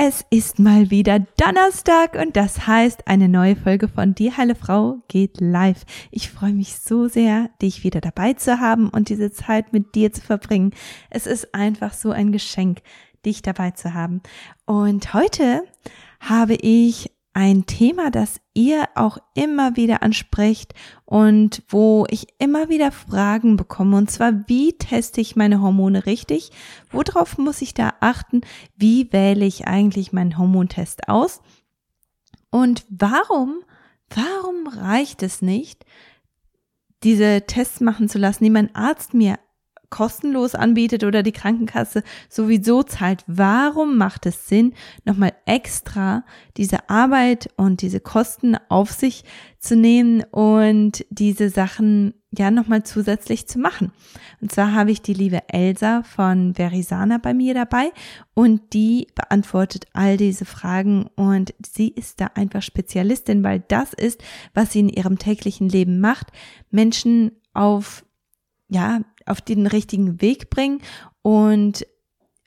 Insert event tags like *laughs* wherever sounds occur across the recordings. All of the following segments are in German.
Es ist mal wieder Donnerstag und das heißt, eine neue Folge von Die Heile Frau geht live. Ich freue mich so sehr, dich wieder dabei zu haben und diese Zeit mit dir zu verbringen. Es ist einfach so ein Geschenk, dich dabei zu haben. Und heute habe ich ein Thema, das ihr auch immer wieder ansprecht und wo ich immer wieder Fragen bekomme. Und zwar, wie teste ich meine Hormone richtig? Worauf muss ich da achten? Wie wähle ich eigentlich meinen Hormontest aus? Und warum, warum reicht es nicht, diese Tests machen zu lassen, die mein Arzt mir kostenlos anbietet oder die Krankenkasse sowieso zahlt, warum macht es Sinn, nochmal extra diese Arbeit und diese Kosten auf sich zu nehmen und diese Sachen ja nochmal zusätzlich zu machen? Und zwar habe ich die liebe Elsa von Verisana bei mir dabei und die beantwortet all diese Fragen und sie ist da einfach Spezialistin, weil das ist, was sie in ihrem täglichen Leben macht, Menschen auf ja, auf den richtigen Weg bringen und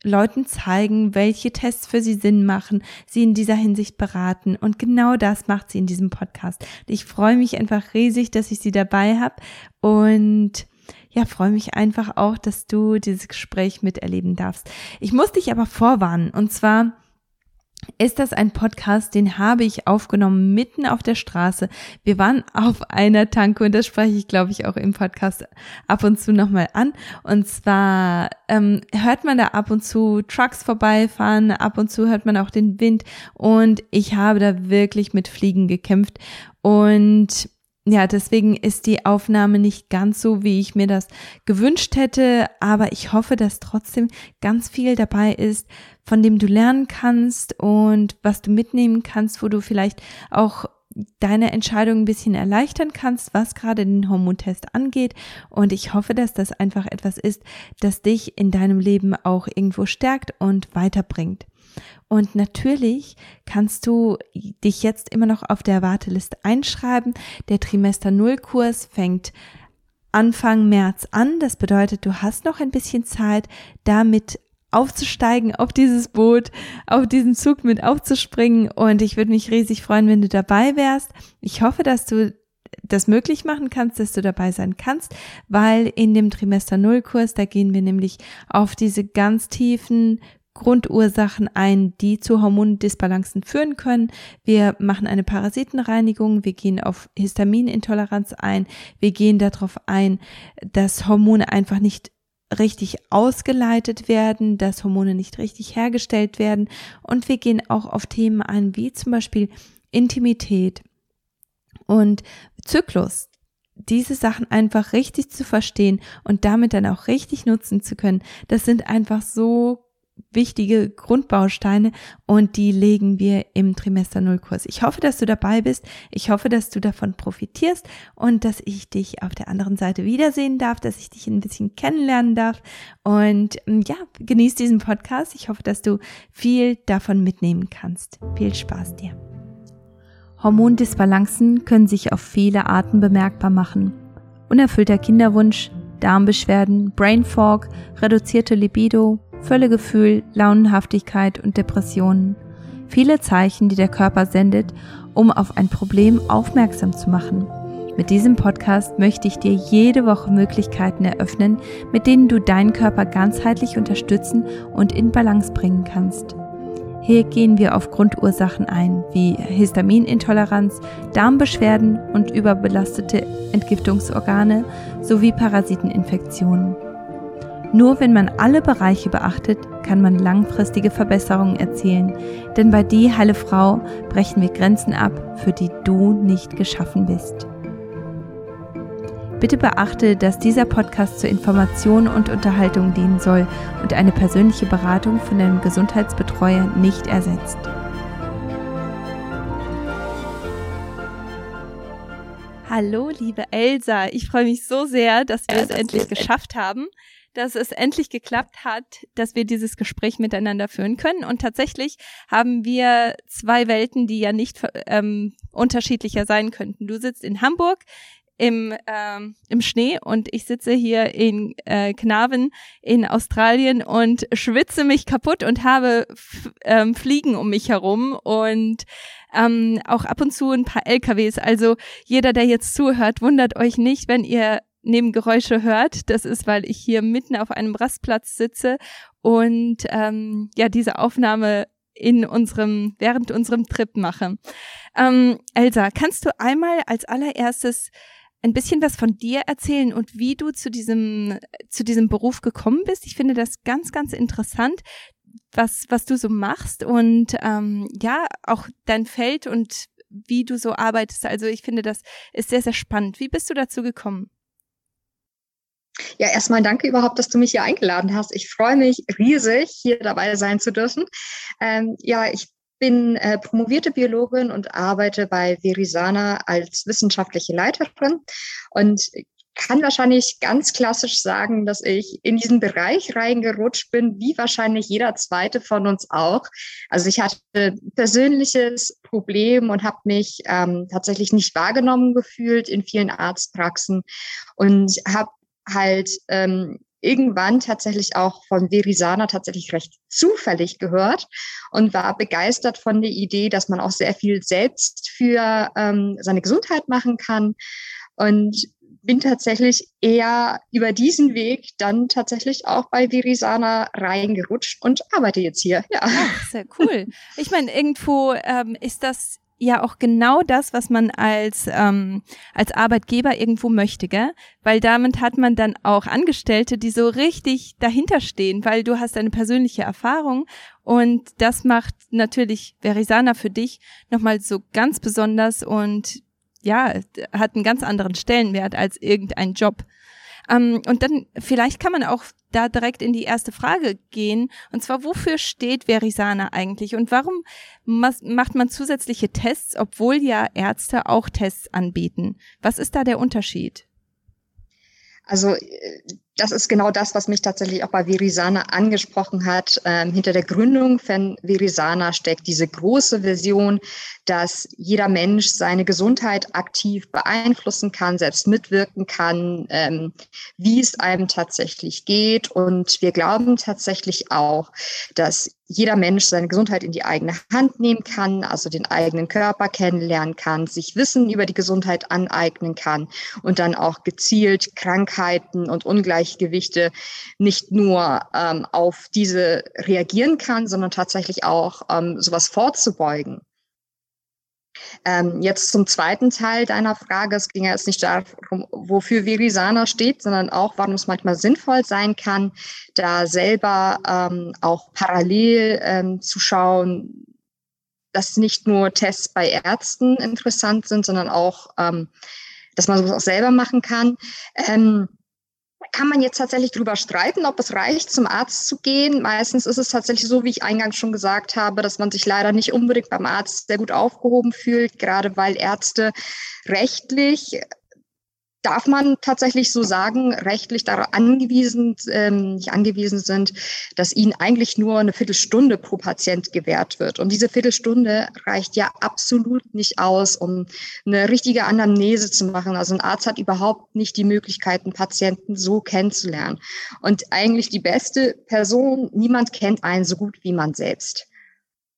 Leuten zeigen, welche Tests für sie Sinn machen, sie in dieser Hinsicht beraten. Und genau das macht sie in diesem Podcast. Ich freue mich einfach riesig, dass ich sie dabei habe und ja, freue mich einfach auch, dass du dieses Gespräch miterleben darfst. Ich muss dich aber vorwarnen. Und zwar ist das ein Podcast, den habe ich aufgenommen mitten auf der Straße. Wir waren auf einer Tanke und das spreche ich, glaube ich, auch im Podcast ab und zu nochmal an. Und zwar ähm, hört man da ab und zu Trucks vorbeifahren, ab und zu hört man auch den Wind und ich habe da wirklich mit Fliegen gekämpft und ja, deswegen ist die Aufnahme nicht ganz so, wie ich mir das gewünscht hätte, aber ich hoffe, dass trotzdem ganz viel dabei ist, von dem du lernen kannst und was du mitnehmen kannst, wo du vielleicht auch deine Entscheidung ein bisschen erleichtern kannst, was gerade den Hormontest angeht. Und ich hoffe, dass das einfach etwas ist, das dich in deinem Leben auch irgendwo stärkt und weiterbringt. Und natürlich kannst du dich jetzt immer noch auf der Warteliste einschreiben. Der Trimester Null Kurs fängt Anfang März an. Das bedeutet, du hast noch ein bisschen Zeit, damit aufzusteigen auf dieses Boot, auf diesen Zug mit aufzuspringen. Und ich würde mich riesig freuen, wenn du dabei wärst. Ich hoffe, dass du das möglich machen kannst, dass du dabei sein kannst, weil in dem Trimester Null Kurs, da gehen wir nämlich auf diese ganz tiefen Grundursachen ein, die zu Hormondisbalancen führen können. Wir machen eine Parasitenreinigung, wir gehen auf Histaminintoleranz ein, wir gehen darauf ein, dass Hormone einfach nicht richtig ausgeleitet werden, dass Hormone nicht richtig hergestellt werden. Und wir gehen auch auf Themen ein, wie zum Beispiel Intimität und Zyklus, diese Sachen einfach richtig zu verstehen und damit dann auch richtig nutzen zu können, das sind einfach so wichtige Grundbausteine und die legen wir im Trimester Null Kurs. Ich hoffe, dass du dabei bist. Ich hoffe, dass du davon profitierst und dass ich dich auf der anderen Seite wiedersehen darf, dass ich dich ein bisschen kennenlernen darf und ähm, ja, genieß diesen Podcast. Ich hoffe, dass du viel davon mitnehmen kannst. Viel Spaß dir. Hormondisbalancen können sich auf viele Arten bemerkbar machen. Unerfüllter Kinderwunsch, Darmbeschwerden, Brain Fog, reduzierte Libido, Völlegefühl, Launenhaftigkeit und Depressionen. Viele Zeichen, die der Körper sendet, um auf ein Problem aufmerksam zu machen. Mit diesem Podcast möchte ich dir jede Woche Möglichkeiten eröffnen, mit denen du deinen Körper ganzheitlich unterstützen und in Balance bringen kannst. Hier gehen wir auf Grundursachen ein, wie Histaminintoleranz, Darmbeschwerden und überbelastete Entgiftungsorgane sowie Parasiteninfektionen. Nur wenn man alle Bereiche beachtet, kann man langfristige Verbesserungen erzielen, denn bei Die Heile Frau brechen wir Grenzen ab, für die du nicht geschaffen bist. Bitte beachte, dass dieser Podcast zur Information und Unterhaltung dienen soll und eine persönliche Beratung von deinem Gesundheitsbetreuer nicht ersetzt. Hallo, liebe Elsa. Ich freue mich so sehr, dass wir ja, es endlich geschafft haben dass es endlich geklappt hat, dass wir dieses Gespräch miteinander führen können. Und tatsächlich haben wir zwei Welten, die ja nicht ähm, unterschiedlicher sein könnten. Du sitzt in Hamburg, im, ähm, im Schnee und ich sitze hier in äh, Knaben in Australien und schwitze mich kaputt und habe ähm, Fliegen um mich herum und ähm, auch ab und zu ein paar LKWs. Also jeder, der jetzt zuhört, wundert euch nicht, wenn ihr Nebengeräusche hört. Das ist, weil ich hier mitten auf einem Rastplatz sitze und ähm, ja diese Aufnahme in unserem während unserem Trip mache. Ähm, Elsa, kannst du einmal als allererstes ein bisschen was von dir erzählen und wie du zu diesem, zu diesem Beruf gekommen bist. Ich finde das ganz, ganz interessant, was, was du so machst und ähm, ja, auch dein Feld und wie du so arbeitest. Also ich finde, das ist sehr, sehr spannend. Wie bist du dazu gekommen? Ja, erstmal danke überhaupt, dass du mich hier eingeladen hast. Ich freue mich riesig, hier dabei sein zu dürfen. Ähm, ja, ich bin äh, promovierte Biologin und arbeite bei Verisana als wissenschaftliche Leiterin und kann wahrscheinlich ganz klassisch sagen, dass ich in diesen Bereich reingerutscht bin, wie wahrscheinlich jeder zweite von uns auch. Also ich hatte persönliches Problem und habe mich ähm, tatsächlich nicht wahrgenommen gefühlt in vielen Arztpraxen und habe halt ähm, irgendwann tatsächlich auch von Verisana tatsächlich recht zufällig gehört und war begeistert von der Idee, dass man auch sehr viel selbst für ähm, seine Gesundheit machen kann und bin tatsächlich eher über diesen Weg dann tatsächlich auch bei Virisana reingerutscht und arbeite jetzt hier. Ja, Ach, sehr cool. Ich meine, irgendwo ähm, ist das ja auch genau das, was man als, ähm, als Arbeitgeber irgendwo möchte, gell? Weil damit hat man dann auch Angestellte, die so richtig dahinter stehen, weil du hast eine persönliche Erfahrung und das macht natürlich Verisana für dich nochmal so ganz besonders und ja, hat einen ganz anderen Stellenwert als irgendein Job. Ähm, und dann vielleicht kann man auch da direkt in die erste Frage gehen. Und zwar, wofür steht Verisana eigentlich und warum macht man zusätzliche Tests, obwohl ja Ärzte auch Tests anbieten? Was ist da der Unterschied? Also äh, das ist genau das, was mich tatsächlich auch bei Verisana angesprochen hat. Ähm, hinter der Gründung von Verisana steckt diese große Vision, dass jeder Mensch seine Gesundheit aktiv beeinflussen kann, selbst mitwirken kann, ähm, wie es einem tatsächlich geht. Und wir glauben tatsächlich auch, dass jeder Mensch seine Gesundheit in die eigene Hand nehmen kann, also den eigenen Körper kennenlernen kann, sich Wissen über die Gesundheit aneignen kann und dann auch gezielt Krankheiten und Ungleichgewichte nicht nur ähm, auf diese reagieren kann, sondern tatsächlich auch ähm, sowas vorzubeugen. Ähm, jetzt zum zweiten Teil deiner Frage. Es ging ja jetzt nicht darum, wofür Verisana steht, sondern auch, warum es manchmal sinnvoll sein kann, da selber ähm, auch parallel ähm, zu schauen, dass nicht nur Tests bei Ärzten interessant sind, sondern auch, ähm, dass man sowas auch selber machen kann. Kann man jetzt tatsächlich drüber streiten, ob es reicht, zum Arzt zu gehen. Meistens ist es tatsächlich so, wie ich eingangs schon gesagt habe, dass man sich leider nicht unbedingt beim Arzt sehr gut aufgehoben fühlt, gerade weil Ärzte rechtlich darf man tatsächlich so sagen, rechtlich darauf angewiesen, ähm, nicht angewiesen sind, dass ihnen eigentlich nur eine Viertelstunde pro Patient gewährt wird. Und diese Viertelstunde reicht ja absolut nicht aus, um eine richtige Anamnese zu machen. Also ein Arzt hat überhaupt nicht die Möglichkeit, einen Patienten so kennenzulernen. Und eigentlich die beste Person, niemand kennt einen so gut wie man selbst.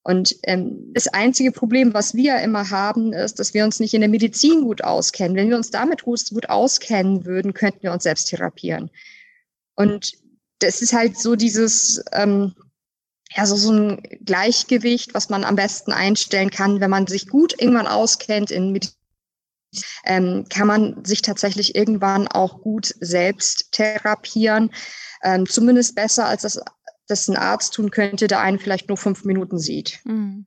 Und ähm, das einzige Problem, was wir immer haben, ist, dass wir uns nicht in der Medizin gut auskennen. Wenn wir uns damit gut, gut auskennen würden, könnten wir uns selbst therapieren. Und das ist halt so dieses, ähm, ja, so, so ein Gleichgewicht, was man am besten einstellen kann, wenn man sich gut irgendwann auskennt in Medizin. Ähm, kann man sich tatsächlich irgendwann auch gut selbst therapieren. Ähm, zumindest besser, als das das ein Arzt tun könnte, der einen vielleicht nur fünf Minuten sieht. Mhm.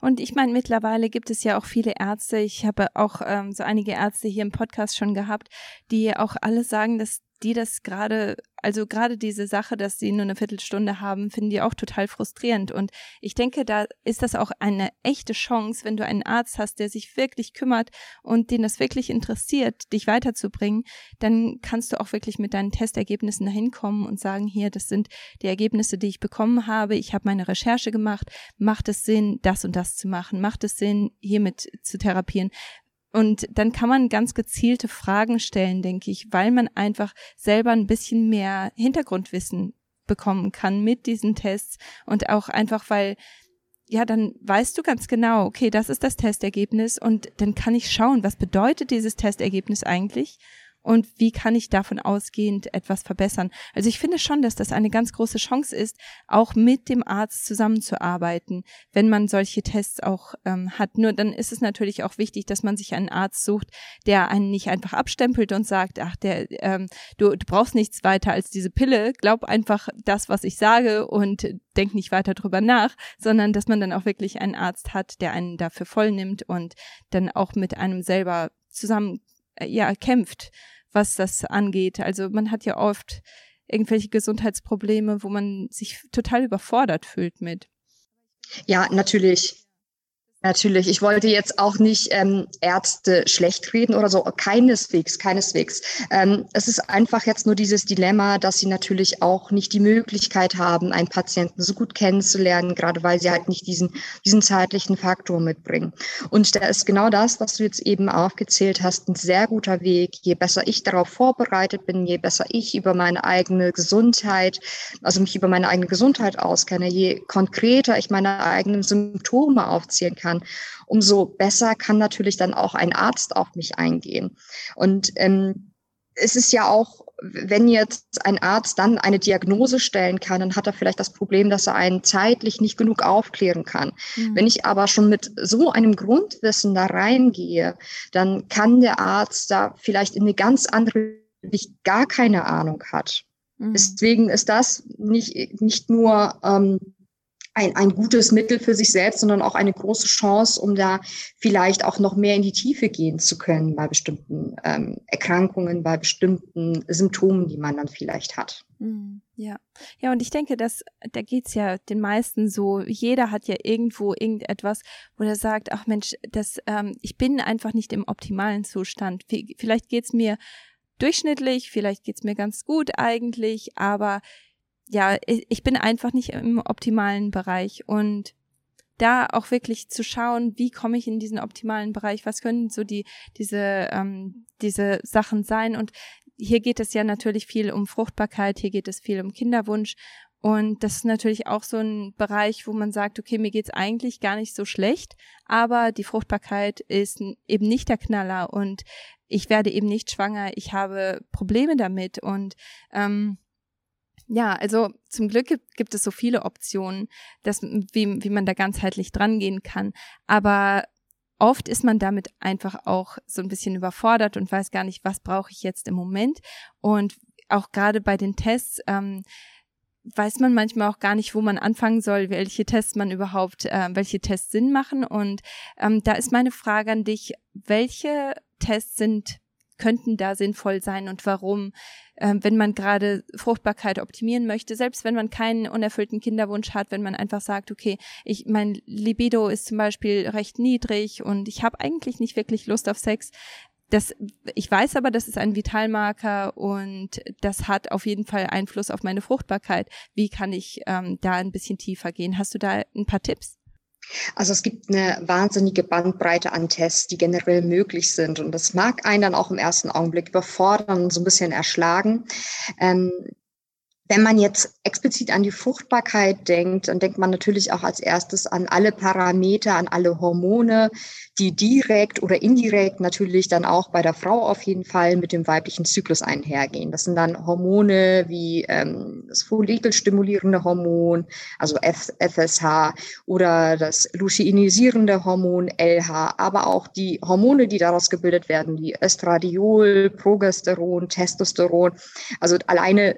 Und ich meine, mittlerweile gibt es ja auch viele Ärzte. Ich habe auch ähm, so einige Ärzte hier im Podcast schon gehabt, die auch alle sagen, dass die das gerade, also gerade diese Sache, dass sie nur eine Viertelstunde haben, finden die auch total frustrierend. Und ich denke, da ist das auch eine echte Chance, wenn du einen Arzt hast, der sich wirklich kümmert und den das wirklich interessiert, dich weiterzubringen, dann kannst du auch wirklich mit deinen Testergebnissen dahin kommen und sagen, hier, das sind die Ergebnisse, die ich bekommen habe. Ich habe meine Recherche gemacht. Macht es Sinn, das und das zu machen? Macht es Sinn, hiermit zu therapieren? Und dann kann man ganz gezielte Fragen stellen, denke ich, weil man einfach selber ein bisschen mehr Hintergrundwissen bekommen kann mit diesen Tests. Und auch einfach, weil ja, dann weißt du ganz genau, okay, das ist das Testergebnis. Und dann kann ich schauen, was bedeutet dieses Testergebnis eigentlich und wie kann ich davon ausgehend etwas verbessern. Also ich finde schon, dass das eine ganz große Chance ist, auch mit dem Arzt zusammenzuarbeiten, wenn man solche Tests auch ähm, hat. Nur dann ist es natürlich auch wichtig, dass man sich einen Arzt sucht, der einen nicht einfach abstempelt und sagt, ach, der, ähm, du, du brauchst nichts weiter als diese Pille, glaub einfach das, was ich sage und denk nicht weiter drüber nach, sondern dass man dann auch wirklich einen Arzt hat, der einen dafür voll nimmt und dann auch mit einem selber zusammen äh, ja kämpft was das angeht. Also man hat ja oft irgendwelche Gesundheitsprobleme, wo man sich total überfordert fühlt mit. Ja, natürlich. Natürlich, ich wollte jetzt auch nicht ähm, Ärzte schlecht reden oder so, keineswegs, keineswegs. Ähm, es ist einfach jetzt nur dieses Dilemma, dass sie natürlich auch nicht die Möglichkeit haben, einen Patienten so gut kennenzulernen, gerade weil sie halt nicht diesen, diesen zeitlichen Faktor mitbringen. Und da ist genau das, was du jetzt eben aufgezählt hast, ein sehr guter Weg. Je besser ich darauf vorbereitet bin, je besser ich über meine eigene Gesundheit, also mich über meine eigene Gesundheit auskenne, je konkreter ich meine eigenen Symptome aufzählen kann, kann, umso besser kann natürlich dann auch ein Arzt auf mich eingehen. Und ähm, es ist ja auch, wenn jetzt ein Arzt dann eine Diagnose stellen kann, dann hat er vielleicht das Problem, dass er einen zeitlich nicht genug aufklären kann. Mhm. Wenn ich aber schon mit so einem Grundwissen da reingehe, dann kann der Arzt da vielleicht in eine ganz andere, nicht gar keine Ahnung hat. Mhm. Deswegen ist das nicht, nicht nur ähm, ein, ein gutes Mittel für sich selbst, sondern auch eine große Chance, um da vielleicht auch noch mehr in die Tiefe gehen zu können bei bestimmten ähm, Erkrankungen, bei bestimmten Symptomen, die man dann vielleicht hat. Hm, ja, ja, und ich denke, dass da geht's ja den meisten so. Jeder hat ja irgendwo irgendetwas, wo er sagt, ach Mensch, das, ähm, ich bin einfach nicht im optimalen Zustand. Vielleicht geht's mir durchschnittlich, vielleicht geht's mir ganz gut eigentlich, aber ja, ich bin einfach nicht im optimalen Bereich. Und da auch wirklich zu schauen, wie komme ich in diesen optimalen Bereich, was können so die diese ähm, diese Sachen sein? Und hier geht es ja natürlich viel um Fruchtbarkeit, hier geht es viel um Kinderwunsch. Und das ist natürlich auch so ein Bereich, wo man sagt, okay, mir geht's eigentlich gar nicht so schlecht, aber die Fruchtbarkeit ist eben nicht der Knaller. Und ich werde eben nicht schwanger, ich habe Probleme damit. Und ähm, ja, also zum Glück gibt, gibt es so viele Optionen, dass, wie, wie man da ganzheitlich dran gehen kann. Aber oft ist man damit einfach auch so ein bisschen überfordert und weiß gar nicht, was brauche ich jetzt im Moment. Und auch gerade bei den Tests, ähm, weiß man manchmal auch gar nicht, wo man anfangen soll, welche Tests man überhaupt, äh, welche Tests Sinn machen. Und ähm, da ist meine Frage an dich, welche Tests sind könnten da sinnvoll sein und warum, ähm, wenn man gerade Fruchtbarkeit optimieren möchte, selbst wenn man keinen unerfüllten Kinderwunsch hat, wenn man einfach sagt, okay, ich mein Libido ist zum Beispiel recht niedrig und ich habe eigentlich nicht wirklich Lust auf Sex. Das, ich weiß aber, das ist ein Vitalmarker und das hat auf jeden Fall Einfluss auf meine Fruchtbarkeit. Wie kann ich ähm, da ein bisschen tiefer gehen? Hast du da ein paar Tipps? Also es gibt eine wahnsinnige Bandbreite an Tests, die generell möglich sind. Und das mag einen dann auch im ersten Augenblick überfordern und so ein bisschen erschlagen. Ähm, wenn man jetzt explizit an die Fruchtbarkeit denkt, dann denkt man natürlich auch als erstes an alle Parameter, an alle Hormone, die direkt oder indirekt natürlich dann auch bei der Frau auf jeden Fall mit dem weiblichen Zyklus einhergehen. Das sind dann Hormone wie ähm, das follikelstimulierende Hormon, also F FSH oder das luteinisierende Hormon LH, aber auch die Hormone, die daraus gebildet werden, wie Östradiol, Progesteron, Testosteron. Also alleine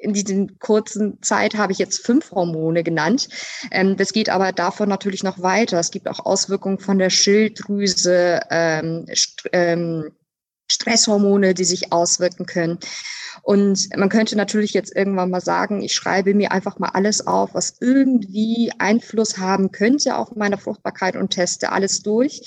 in diesen kurzen Zeit habe ich jetzt fünf Hormone genannt. Ähm, das geht aber davon natürlich noch weiter. Es gibt auch Auswirkungen von der Schilddrüse, ähm, St ähm, Stresshormone, die sich auswirken können. Und man könnte natürlich jetzt irgendwann mal sagen, ich schreibe mir einfach mal alles auf, was irgendwie Einfluss haben könnte auf meine Fruchtbarkeit und teste alles durch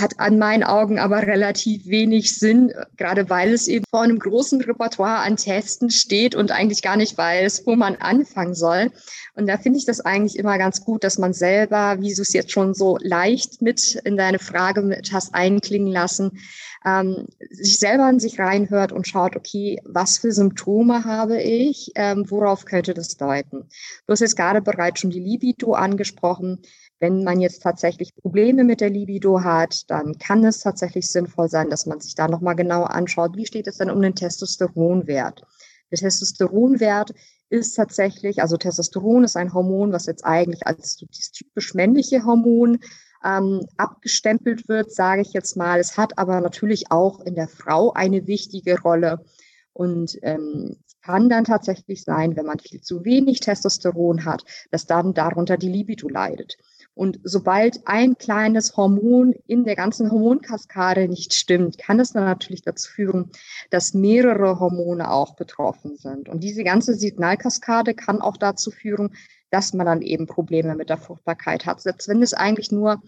hat an meinen Augen aber relativ wenig Sinn, gerade weil es eben vor einem großen Repertoire an Testen steht und eigentlich gar nicht weiß, wo man anfangen soll. Und da finde ich das eigentlich immer ganz gut, dass man selber, wie du es jetzt schon so leicht mit in deine Frage mit hast einklingen lassen, ähm, sich selber in sich reinhört und schaut, okay, was für Symptome habe ich, ähm, worauf könnte das deuten? Du hast jetzt gerade bereits schon die Libido angesprochen. Wenn man jetzt tatsächlich Probleme mit der Libido hat, dann kann es tatsächlich sinnvoll sein, dass man sich da nochmal genau anschaut, wie steht es denn um den Testosteronwert? Der Testosteronwert ist tatsächlich, also Testosteron ist ein Hormon, was jetzt eigentlich als das typisch männliche Hormon ähm, abgestempelt wird, sage ich jetzt mal. Es hat aber natürlich auch in der Frau eine wichtige Rolle. Und ähm, kann dann tatsächlich sein, wenn man viel zu wenig Testosteron hat, dass dann darunter die Libido leidet. Und sobald ein kleines Hormon in der ganzen Hormonkaskade nicht stimmt, kann es dann natürlich dazu führen, dass mehrere Hormone auch betroffen sind. Und diese ganze Signalkaskade kann auch dazu führen, dass man dann eben Probleme mit der Fruchtbarkeit hat. Selbst wenn es eigentlich nur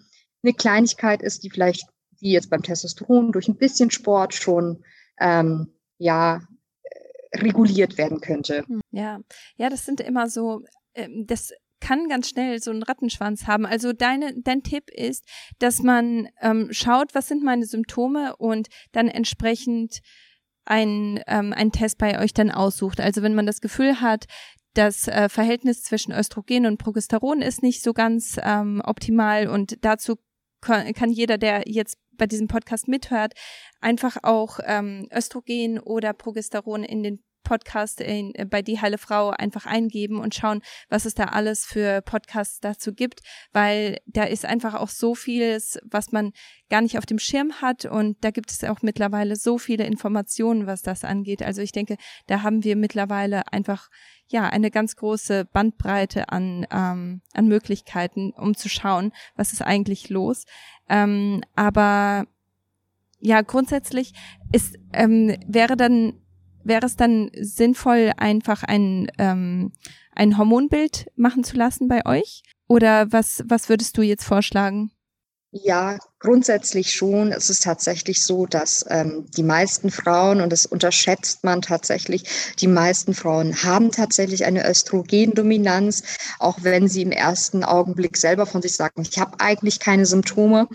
eine Kleinigkeit ist, die vielleicht, wie jetzt beim Testosteron, durch ein bisschen Sport schon ähm, ja äh, reguliert werden könnte. Hm, ja, ja, das sind immer so, ähm, das kann ganz schnell so einen Rattenschwanz haben. Also deine, dein Tipp ist, dass man ähm, schaut, was sind meine Symptome und dann entsprechend ein, ähm, ein Test bei euch dann aussucht. Also wenn man das Gefühl hat, das äh, Verhältnis zwischen Östrogen und Progesteron ist nicht so ganz ähm, optimal und dazu kann, kann jeder, der jetzt bei diesem Podcast mithört, einfach auch ähm, Östrogen oder Progesteron in den Podcast in, äh, bei Die Heile Frau einfach eingeben und schauen, was es da alles für Podcasts dazu gibt, weil da ist einfach auch so vieles, was man gar nicht auf dem Schirm hat und da gibt es auch mittlerweile so viele Informationen, was das angeht. Also ich denke, da haben wir mittlerweile einfach ja eine ganz große Bandbreite an ähm, an Möglichkeiten, um zu schauen, was ist eigentlich los. Ähm, aber ja, grundsätzlich ist ähm, wäre dann wäre es dann sinnvoll, einfach ein, ähm, ein Hormonbild machen zu lassen bei euch? Oder was, was würdest du jetzt vorschlagen? Ja, grundsätzlich schon. Es ist tatsächlich so, dass ähm, die meisten Frauen, und das unterschätzt man tatsächlich, die meisten Frauen haben tatsächlich eine Östrogendominanz, auch wenn sie im ersten Augenblick selber von sich sagen, ich habe eigentlich keine Symptome.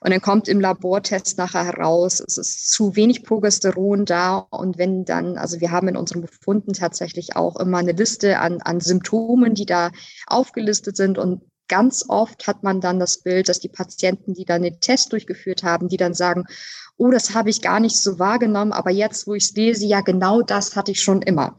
Und dann kommt im Labortest nachher heraus, es ist zu wenig Progesteron da. Und wenn dann, also wir haben in unseren Befunden tatsächlich auch immer eine Liste an, an Symptomen, die da aufgelistet sind. Und ganz oft hat man dann das Bild, dass die Patienten, die dann den Test durchgeführt haben, die dann sagen, oh, das habe ich gar nicht so wahrgenommen, aber jetzt, wo ich es lese, ja, genau das hatte ich schon immer.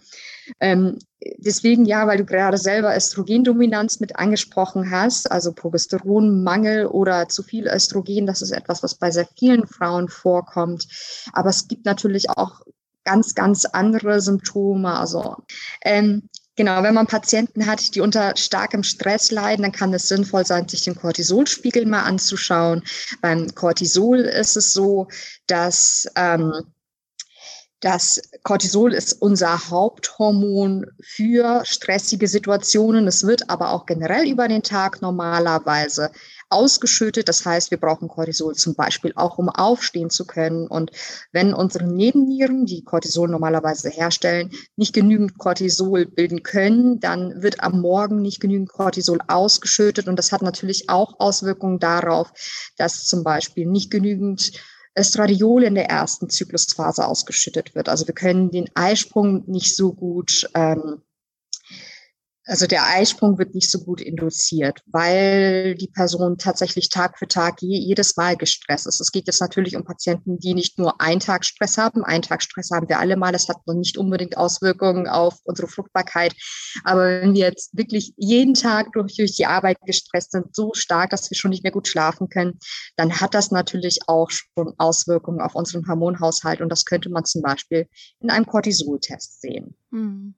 Ähm, deswegen ja, weil du gerade selber Östrogendominanz mit angesprochen hast, also Progesteronmangel oder zu viel Östrogen, das ist etwas, was bei sehr vielen Frauen vorkommt. Aber es gibt natürlich auch ganz, ganz andere Symptome. Also ähm, Genau, wenn man Patienten hat, die unter starkem Stress leiden, dann kann es sinnvoll sein, sich den Cortisolspiegel mal anzuschauen. Beim Cortisol ist es so, dass ähm, das Cortisol ist unser Haupthormon für stressige Situationen. Es wird aber auch generell über den Tag normalerweise ausgeschüttet. Das heißt, wir brauchen Cortisol zum Beispiel auch, um aufstehen zu können. Und wenn unsere Nebennieren, die Cortisol normalerweise herstellen, nicht genügend Cortisol bilden können, dann wird am Morgen nicht genügend Cortisol ausgeschüttet. Und das hat natürlich auch Auswirkungen darauf, dass zum Beispiel nicht genügend Östradiol in der ersten Zyklusphase ausgeschüttet wird. Also wir können den Eisprung nicht so gut ähm, also der Eisprung wird nicht so gut induziert, weil die Person tatsächlich Tag für Tag je, jedes Mal gestresst ist. Es geht jetzt natürlich um Patienten, die nicht nur einen Tag Stress haben. Einen Tag Stress haben wir alle mal. Das hat noch nicht unbedingt Auswirkungen auf unsere Fruchtbarkeit. Aber wenn wir jetzt wirklich jeden Tag durch, durch die Arbeit gestresst sind, so stark, dass wir schon nicht mehr gut schlafen können, dann hat das natürlich auch schon Auswirkungen auf unseren Hormonhaushalt. Und das könnte man zum Beispiel in einem Cortisol-Test sehen. Hm.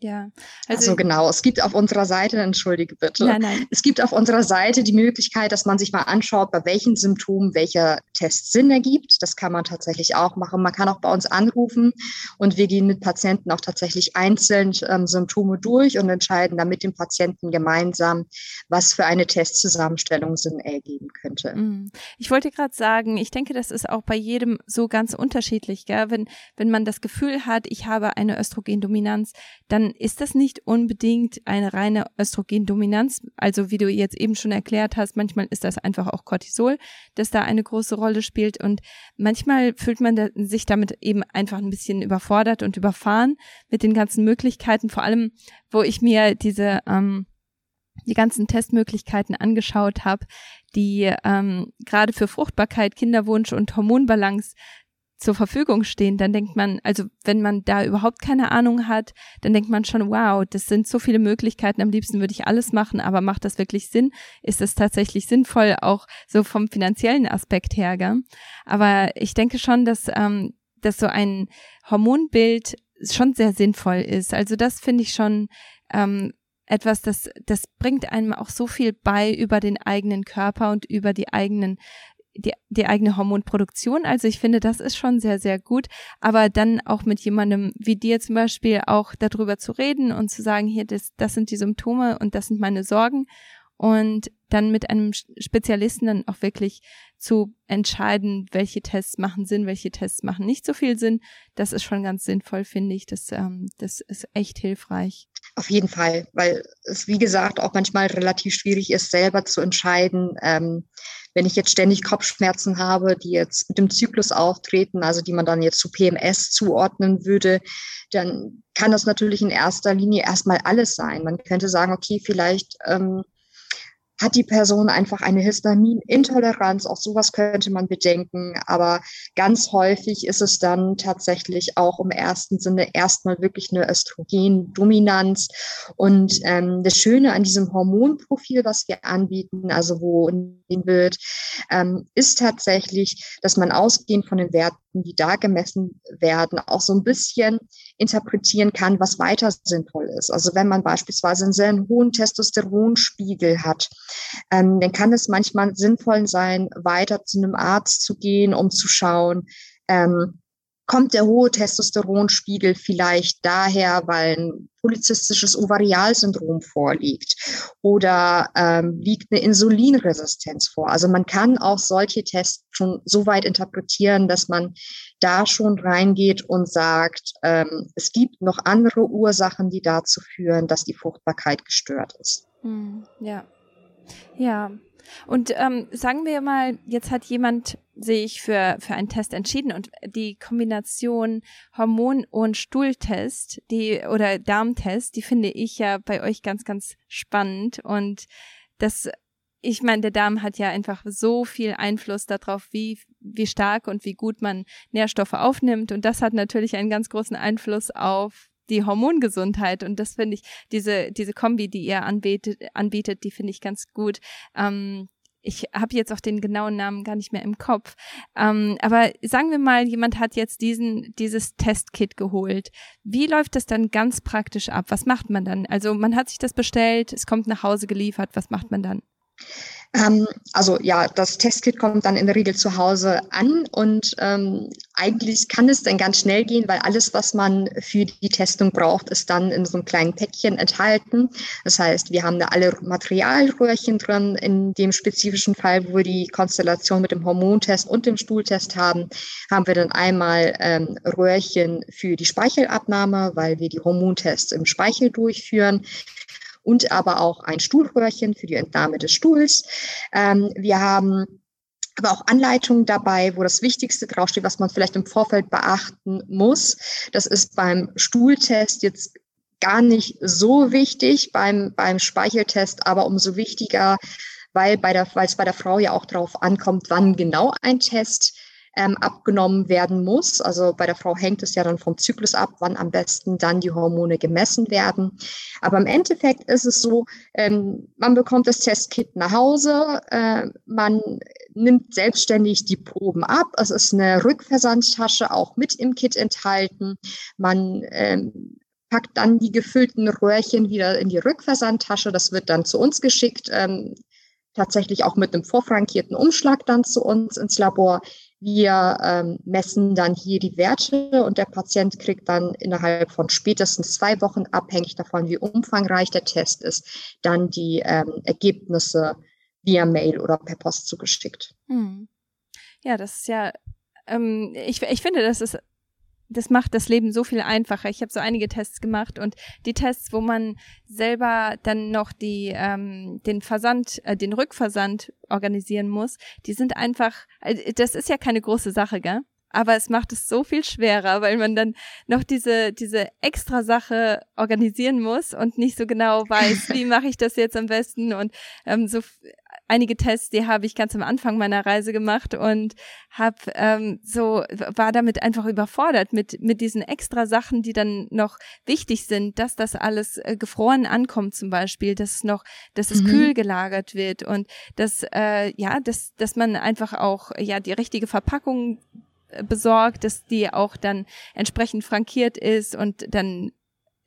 Ja. Also, also, genau, es gibt auf unserer Seite, entschuldige bitte, nein, nein. es gibt auf unserer Seite die Möglichkeit, dass man sich mal anschaut, bei welchen Symptomen welcher Test Sinn ergibt. Das kann man tatsächlich auch machen. Man kann auch bei uns anrufen und wir gehen mit Patienten auch tatsächlich einzeln ähm, Symptome durch und entscheiden dann mit dem Patienten gemeinsam, was für eine Testzusammenstellung Sinn ergeben könnte. Mhm. Ich wollte gerade sagen, ich denke, das ist auch bei jedem so ganz unterschiedlich. Gell? Wenn, wenn man das Gefühl hat, ich habe eine Östrogendominanz, dann ist das nicht unbedingt eine reine Östrogendominanz. Also wie du jetzt eben schon erklärt hast, manchmal ist das einfach auch Cortisol, das da eine große Rolle spielt. Und manchmal fühlt man sich damit eben einfach ein bisschen überfordert und überfahren mit den ganzen Möglichkeiten. Vor allem, wo ich mir diese ähm, die ganzen Testmöglichkeiten angeschaut habe, die ähm, gerade für Fruchtbarkeit, Kinderwunsch und Hormonbalance zur Verfügung stehen, dann denkt man, also wenn man da überhaupt keine Ahnung hat, dann denkt man schon, wow, das sind so viele Möglichkeiten, am liebsten würde ich alles machen, aber macht das wirklich Sinn? Ist es tatsächlich sinnvoll, auch so vom finanziellen Aspekt her? Gell? Aber ich denke schon, dass, ähm, dass so ein Hormonbild schon sehr sinnvoll ist. Also das finde ich schon ähm, etwas, das, das bringt einem auch so viel bei über den eigenen Körper und über die eigenen die, die eigene Hormonproduktion. Also ich finde, das ist schon sehr, sehr gut. Aber dann auch mit jemandem wie dir zum Beispiel auch darüber zu reden und zu sagen, hier, das, das sind die Symptome und das sind meine Sorgen. Und dann mit einem Spezialisten dann auch wirklich zu entscheiden, welche Tests machen Sinn, welche Tests machen nicht so viel Sinn. Das ist schon ganz sinnvoll, finde ich. Das, ähm, das ist echt hilfreich. Auf jeden Fall, weil es, wie gesagt, auch manchmal relativ schwierig ist, selber zu entscheiden, ähm, wenn ich jetzt ständig Kopfschmerzen habe, die jetzt mit dem Zyklus auftreten, also die man dann jetzt zu PMS zuordnen würde, dann kann das natürlich in erster Linie erstmal alles sein. Man könnte sagen, okay, vielleicht ähm, hat die Person einfach eine Histaminintoleranz. Auch sowas könnte man bedenken. Aber ganz häufig ist es dann tatsächlich auch im ersten Sinne erstmal wirklich eine Östrogendominanz. Und ähm, das Schöne an diesem Hormonprofil, was wir anbieten, also wo wird, ähm, ist tatsächlich, dass man ausgehend von den Werten, die da gemessen werden, auch so ein bisschen interpretieren kann, was weiter sinnvoll ist. Also wenn man beispielsweise einen sehr hohen Testosteronspiegel hat, ähm, dann kann es manchmal sinnvoll sein, weiter zu einem Arzt zu gehen, um zu schauen, ähm, kommt der hohe Testosteronspiegel vielleicht daher, weil ein polizistisches Ovarialsyndrom vorliegt oder ähm, liegt eine Insulinresistenz vor. Also man kann auch solche Tests schon so weit interpretieren, dass man da schon reingeht und sagt, ähm, es gibt noch andere Ursachen, die dazu führen, dass die Fruchtbarkeit gestört ist. Hm, ja, ja. Und ähm, sagen wir mal, jetzt hat jemand sich für, für einen Test entschieden und die Kombination Hormon- und Stuhltest, die oder Darmtest, die finde ich ja bei euch ganz, ganz spannend und das ich meine, der Darm hat ja einfach so viel Einfluss darauf, wie, wie stark und wie gut man Nährstoffe aufnimmt. Und das hat natürlich einen ganz großen Einfluss auf die Hormongesundheit. Und das finde ich, diese, diese Kombi, die ihr anbietet, anbietet die finde ich ganz gut. Ähm, ich habe jetzt auch den genauen Namen gar nicht mehr im Kopf. Ähm, aber sagen wir mal, jemand hat jetzt diesen, dieses Testkit geholt. Wie läuft das dann ganz praktisch ab? Was macht man dann? Also man hat sich das bestellt, es kommt nach Hause geliefert. Was macht man dann? Ähm, also ja, das Testkit kommt dann in der Regel zu Hause an und ähm, eigentlich kann es dann ganz schnell gehen, weil alles, was man für die Testung braucht, ist dann in so einem kleinen Päckchen enthalten. Das heißt, wir haben da alle Materialröhrchen drin. In dem spezifischen Fall, wo wir die Konstellation mit dem Hormontest und dem Stuhltest haben, haben wir dann einmal ähm, Röhrchen für die Speichelabnahme, weil wir die Hormontests im Speichel durchführen und aber auch ein Stuhlröhrchen für die Entnahme des Stuhls. Ähm, wir haben aber auch Anleitungen dabei, wo das Wichtigste draufsteht, was man vielleicht im Vorfeld beachten muss. Das ist beim Stuhltest jetzt gar nicht so wichtig, beim, beim Speicheltest aber umso wichtiger, weil es bei der Frau ja auch darauf ankommt, wann genau ein Test ähm, abgenommen werden muss. Also bei der Frau hängt es ja dann vom Zyklus ab, wann am besten dann die Hormone gemessen werden. Aber im Endeffekt ist es so, ähm, man bekommt das Testkit nach Hause, äh, man nimmt selbstständig die Proben ab. Es ist eine Rückversandtasche auch mit im Kit enthalten. Man ähm, packt dann die gefüllten Röhrchen wieder in die Rückversandtasche. Das wird dann zu uns geschickt, ähm, tatsächlich auch mit einem vorfrankierten Umschlag dann zu uns ins Labor. Wir ähm, messen dann hier die Werte und der Patient kriegt dann innerhalb von spätestens zwei Wochen, abhängig davon, wie umfangreich der Test ist, dann die ähm, Ergebnisse via Mail oder per Post zugeschickt. Hm. Ja, das ist ja, ähm, ich, ich finde, das ist das macht das Leben so viel einfacher. Ich habe so einige Tests gemacht und die Tests, wo man selber dann noch die ähm, den Versand, äh, den Rückversand organisieren muss, die sind einfach, äh, das ist ja keine große Sache, gell? Aber es macht es so viel schwerer, weil man dann noch diese diese extra Sache organisieren muss und nicht so genau *laughs* weiß, wie mache ich das jetzt am besten und ähm, so einige Tests, die habe ich ganz am Anfang meiner Reise gemacht und habe ähm, so war damit einfach überfordert mit mit diesen extra Sachen, die dann noch wichtig sind, dass das alles äh, gefroren ankommt zum Beispiel, dass es noch, dass es mhm. kühl gelagert wird und dass äh, ja, dass dass man einfach auch ja die richtige Verpackung besorgt, dass die auch dann entsprechend frankiert ist und dann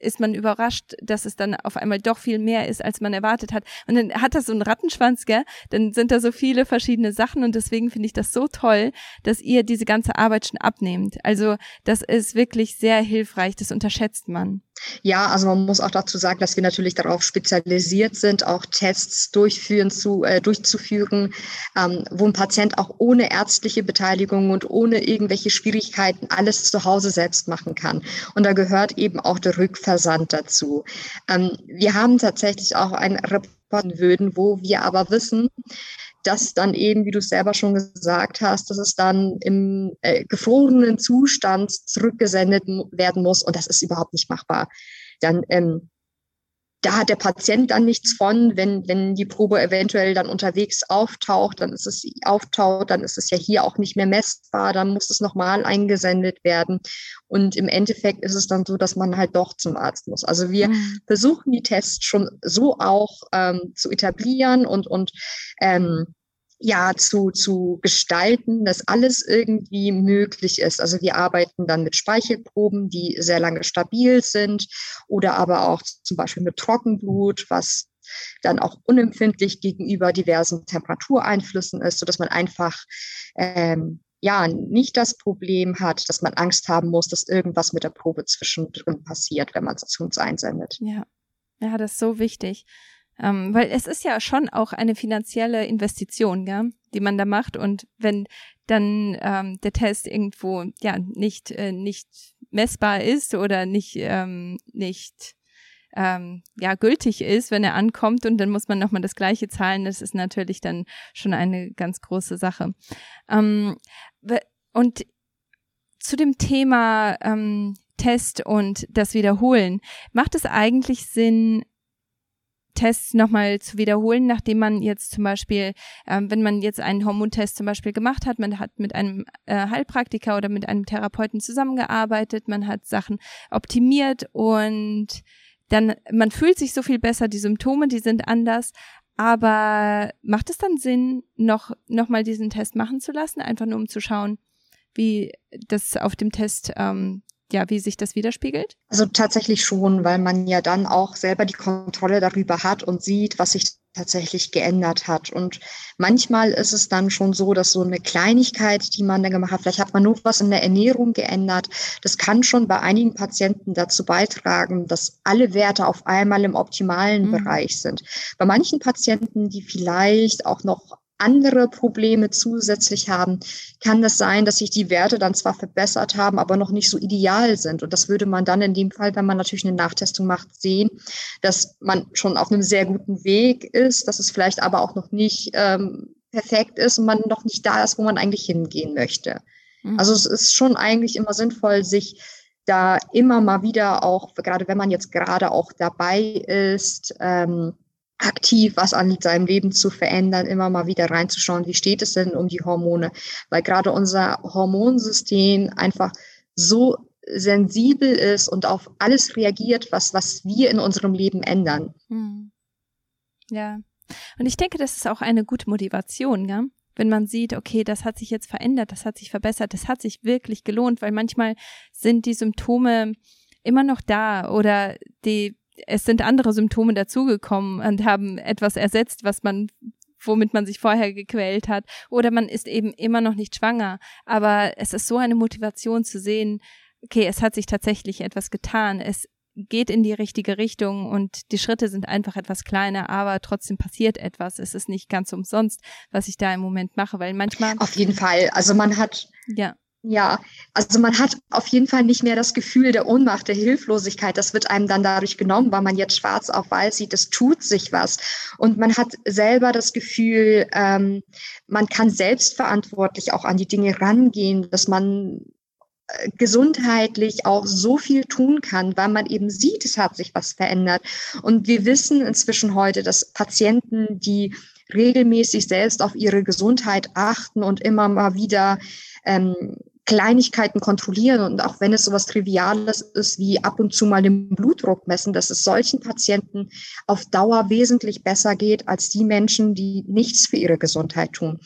ist man überrascht, dass es dann auf einmal doch viel mehr ist, als man erwartet hat. Und dann hat das so einen Rattenschwanz, gell? Dann sind da so viele verschiedene Sachen und deswegen finde ich das so toll, dass ihr diese ganze Arbeit schon abnehmt. Also das ist wirklich sehr hilfreich, das unterschätzt man. Ja, also man muss auch dazu sagen, dass wir natürlich darauf spezialisiert sind, auch Tests durchführen zu, äh, durchzuführen, ähm, wo ein Patient auch ohne ärztliche Beteiligung und ohne irgendwelche Schwierigkeiten alles zu Hause selbst machen kann. Und da gehört eben auch der Rückversand dazu. Ähm, wir haben tatsächlich auch ein Report würden, wo wir aber wissen, dass dann eben, wie du selber schon gesagt hast, dass es dann im äh, gefrorenen Zustand zurückgesendet werden muss und das ist überhaupt nicht machbar. Dann ähm, da hat der Patient dann nichts von, wenn, wenn die Probe eventuell dann unterwegs auftaucht, dann ist es auftaucht, dann ist es ja hier auch nicht mehr messbar, dann muss es nochmal eingesendet werden. Und im Endeffekt ist es dann so, dass man halt doch zum Arzt muss. Also wir mhm. versuchen die Tests schon so auch ähm, zu etablieren und, und ähm, ja zu, zu gestalten, dass alles irgendwie möglich ist. Also wir arbeiten dann mit Speichelproben, die sehr lange stabil sind oder aber auch zum Beispiel mit Trockenblut, was dann auch unempfindlich gegenüber diversen Temperatureinflüssen ist, sodass man einfach ähm, ja nicht das Problem hat, dass man Angst haben muss, dass irgendwas mit der Probe zwischendrin passiert, wenn man es zu uns einsendet. Ja, ja, das ist so wichtig. Ähm, weil es ist ja schon auch eine finanzielle Investition, gell, die man da macht. Und wenn dann ähm, der Test irgendwo ja nicht, äh, nicht messbar ist oder nicht, ähm, nicht ähm, ja gültig ist, wenn er ankommt und dann muss man nochmal das gleiche zahlen, das ist natürlich dann schon eine ganz große Sache. Ähm, und zu dem Thema ähm, Test und das Wiederholen, macht es eigentlich Sinn, Tests nochmal zu wiederholen, nachdem man jetzt zum Beispiel, ähm, wenn man jetzt einen Hormontest zum Beispiel gemacht hat, man hat mit einem äh, Heilpraktiker oder mit einem Therapeuten zusammengearbeitet, man hat Sachen optimiert und dann, man fühlt sich so viel besser, die Symptome, die sind anders, aber macht es dann Sinn, noch, noch mal diesen Test machen zu lassen, einfach nur um zu schauen, wie das auf dem Test ähm, ja, wie sich das widerspiegelt? Also tatsächlich schon, weil man ja dann auch selber die Kontrolle darüber hat und sieht, was sich tatsächlich geändert hat. Und manchmal ist es dann schon so, dass so eine Kleinigkeit, die man dann gemacht hat, vielleicht hat man nur was in der Ernährung geändert, das kann schon bei einigen Patienten dazu beitragen, dass alle Werte auf einmal im optimalen mhm. Bereich sind. Bei manchen Patienten, die vielleicht auch noch andere Probleme zusätzlich haben, kann das sein, dass sich die Werte dann zwar verbessert haben, aber noch nicht so ideal sind. Und das würde man dann in dem Fall, wenn man natürlich eine Nachtestung macht, sehen, dass man schon auf einem sehr guten Weg ist, dass es vielleicht aber auch noch nicht ähm, perfekt ist und man noch nicht da ist, wo man eigentlich hingehen möchte. Mhm. Also es ist schon eigentlich immer sinnvoll, sich da immer mal wieder auch, gerade wenn man jetzt gerade auch dabei ist, ähm, aktiv was an seinem Leben zu verändern, immer mal wieder reinzuschauen, wie steht es denn um die Hormone, weil gerade unser Hormonsystem einfach so sensibel ist und auf alles reagiert, was, was wir in unserem Leben ändern. Hm. Ja. Und ich denke, das ist auch eine gute Motivation, ja? wenn man sieht, okay, das hat sich jetzt verändert, das hat sich verbessert, das hat sich wirklich gelohnt, weil manchmal sind die Symptome immer noch da oder die, es sind andere Symptome dazugekommen und haben etwas ersetzt, was man womit man sich vorher gequält hat, oder man ist eben immer noch nicht schwanger. Aber es ist so eine Motivation zu sehen, okay, es hat sich tatsächlich etwas getan. Es geht in die richtige Richtung und die Schritte sind einfach etwas kleiner, aber trotzdem passiert etwas. Es ist nicht ganz umsonst, was ich da im Moment mache, weil manchmal. Auf jeden Fall. Also man hat. Ja. Ja, also man hat auf jeden Fall nicht mehr das Gefühl der Ohnmacht, der Hilflosigkeit. Das wird einem dann dadurch genommen, weil man jetzt schwarz auf weiß sieht, es tut sich was. Und man hat selber das Gefühl, ähm, man kann selbstverantwortlich auch an die Dinge rangehen, dass man gesundheitlich auch so viel tun kann, weil man eben sieht, es hat sich was verändert. Und wir wissen inzwischen heute, dass Patienten, die regelmäßig selbst auf ihre Gesundheit achten und immer mal wieder ähm, Kleinigkeiten kontrollieren und auch wenn es sowas Triviales ist wie ab und zu mal den Blutdruck messen, dass es solchen Patienten auf Dauer wesentlich besser geht als die Menschen, die nichts für ihre Gesundheit tun.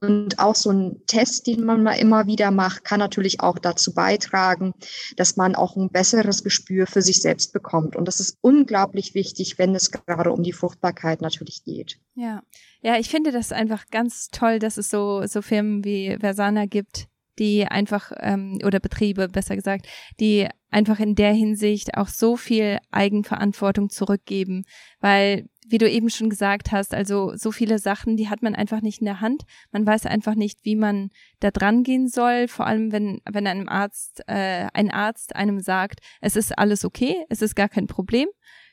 Und auch so ein Test, den man mal immer wieder macht, kann natürlich auch dazu beitragen, dass man auch ein besseres Gespür für sich selbst bekommt. Und das ist unglaublich wichtig, wenn es gerade um die Fruchtbarkeit natürlich geht. Ja, ja, ich finde das einfach ganz toll, dass es so, so Firmen wie Versana gibt, die einfach, ähm, oder Betriebe besser gesagt, die einfach in der Hinsicht auch so viel Eigenverantwortung zurückgeben, weil wie du eben schon gesagt hast, also so viele Sachen, die hat man einfach nicht in der Hand. Man weiß einfach nicht, wie man da dran gehen soll. Vor allem, wenn, wenn einem Arzt, äh, ein Arzt einem sagt, es ist alles okay, es ist gar kein Problem.